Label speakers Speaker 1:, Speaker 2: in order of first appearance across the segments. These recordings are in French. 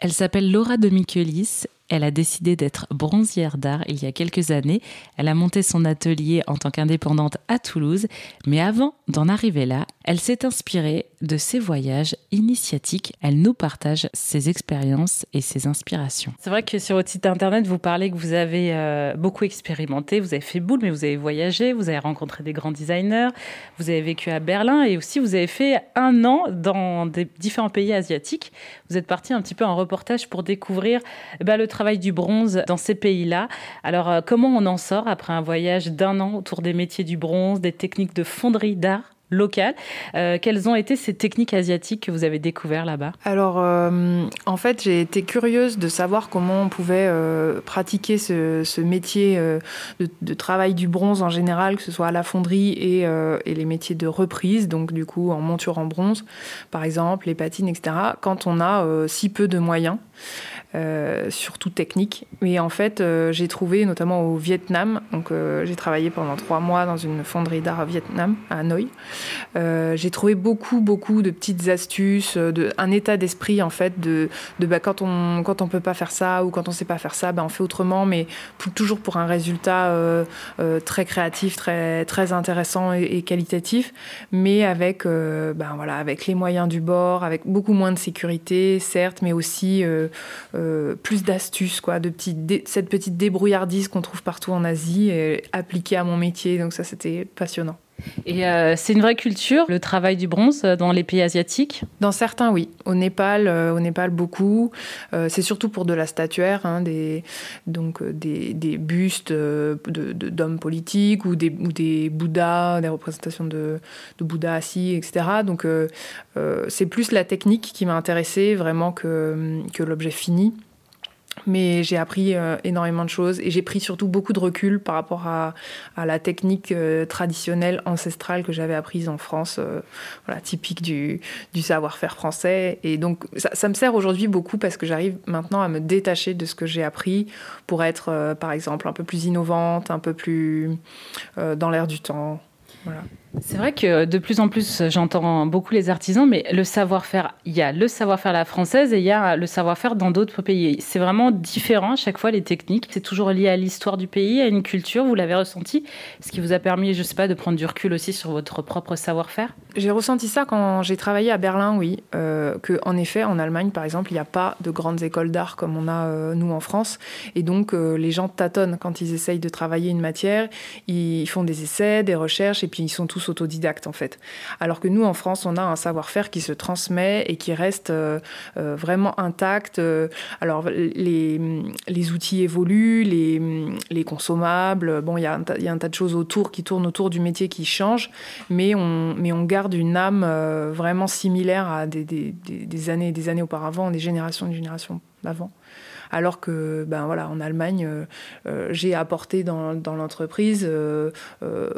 Speaker 1: Elle s'appelle Laura de Michelis. Elle a décidé d'être bronzière d'art il y a quelques années. Elle a monté son atelier en tant qu'indépendante à Toulouse. Mais avant d'en arriver là, elle s'est inspirée de ses voyages initiatiques. Elle nous partage ses expériences et ses inspirations. C'est vrai que sur votre site internet, vous parlez que vous avez euh, beaucoup expérimenté. Vous avez fait boule, mais vous avez voyagé, vous avez rencontré des grands designers, vous avez vécu à Berlin et aussi vous avez fait un an dans des différents pays asiatiques. Vous êtes parti un petit peu en reportage pour découvrir eh ben, le travail du bronze dans ces pays-là. Alors, euh, comment on en sort après un voyage d'un an autour des métiers du bronze, des techniques de fonderie d'art? Locale. Euh, quelles ont été ces techniques asiatiques que vous avez découvertes là-bas?
Speaker 2: Alors, euh, en fait, j'ai été curieuse de savoir comment on pouvait pratiquer ce, métier de, travail du bronze en général, que ce soit à la fonderie et, les métiers de reprise, donc du coup en monture en bronze, par exemple, les patines, etc., quand on a si peu de moyens. Euh, surtout technique. Mais en fait, euh, j'ai trouvé notamment au Vietnam, donc euh, j'ai travaillé pendant trois mois dans une fonderie d'art au Vietnam, à Hanoi. j'ai trouvé beaucoup, beaucoup de petites astuces, un état d'esprit en fait de, bah, quand on quand on peut pas faire ça ou quand on sait pas faire ça, bah, on fait autrement, mais toujours pour un résultat très créatif, très très intéressant et, qualitatif, mais avec ben voilà avec les moyens du bord, avec beaucoup moins de sécurité, certes, mais aussi plus d'astuces, quoi, de cette petite débrouillardise qu'on trouve partout en Asie, appliquée à mon métier. Donc ça, c'était passionnant.
Speaker 1: Et euh, c'est une vraie culture, le travail du bronze euh, dans les pays asiatiques?
Speaker 2: Dans certains, oui. Au Népal, au Népal beaucoup. c'est surtout pour de la statuaire, hein, des, donc des, bustes d'hommes politiques ou des, ou des Bouddhas, des représentations de, de Bouddha assis, etc. Donc c'est plus la technique qui m'a intéressée vraiment que l'objet fini. Mais j'ai appris euh, énormément de choses et j'ai pris surtout beaucoup de recul par rapport à, la technique euh, traditionnelle, ancestrale que j'avais apprise en France, euh, voilà, typique du, savoir-faire français. Et donc ça, me sert aujourd'hui beaucoup parce que j'arrive maintenant à me détacher de ce que j'ai appris pour être, par exemple, un peu plus innovante, un peu plus dans l'air du temps. Voilà.
Speaker 1: C'est vrai que de plus en plus, j'entends beaucoup les artisans, mais le savoir-faire, il y a le savoir-faire la française et il y a le savoir-faire dans d'autres pays. C'est vraiment différent à chaque fois les techniques. C'est toujours lié à l'histoire du pays, à une culture. Vous l'avez ressenti, ce qui vous a permis, je sais pas, de prendre du recul aussi sur votre propre savoir-faire?
Speaker 2: J'ai ressenti ça quand j'ai travaillé à Berlin, oui, euh, en effet, en Allemagne, par exemple, il n'y a pas de grandes écoles d'art comme on a euh, nous en France, et donc euh, les gens tâtonnent quand ils essayent de travailler une matière. Ils font des essais, des recherches, et puis ils sont tous autodidacte en fait. Alors que nous en France, on a un savoir-faire qui se transmet et qui reste euh, euh, vraiment intact. Euh, alors les, les, outils évoluent, les, les consommables, bon, il y, a un tas de choses autour qui tournent autour du métier qui changent, mais on, mais on garde une âme vraiment similaire à des, des, des années des années auparavant, des générations et des générations d'avant alors que ben voilà en Allemagne euh, euh, j'ai apporté dans, l'entreprise euh,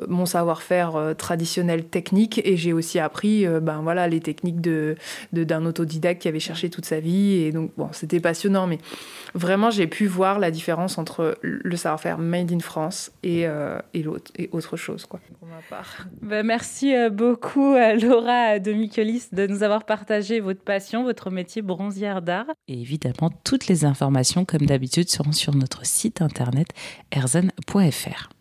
Speaker 2: mon savoir-faire traditionnel technique et j'ai aussi appris ben voilà les techniques de d'un autodidacte qui avait cherché toute sa vie et donc bon c'était passionnant mais vraiment j'ai pu voir la différence entre le savoir-faire made in France et, et l'autre et autre chose quoi. Pour ma
Speaker 1: part. Ben, merci beaucoup Laura de Michelis de nous avoir partagé votre passion, votre métier bronzière d'art. Et évidemment toutes les informations comme d'habitude, seront sur notre site internet erzen.fr.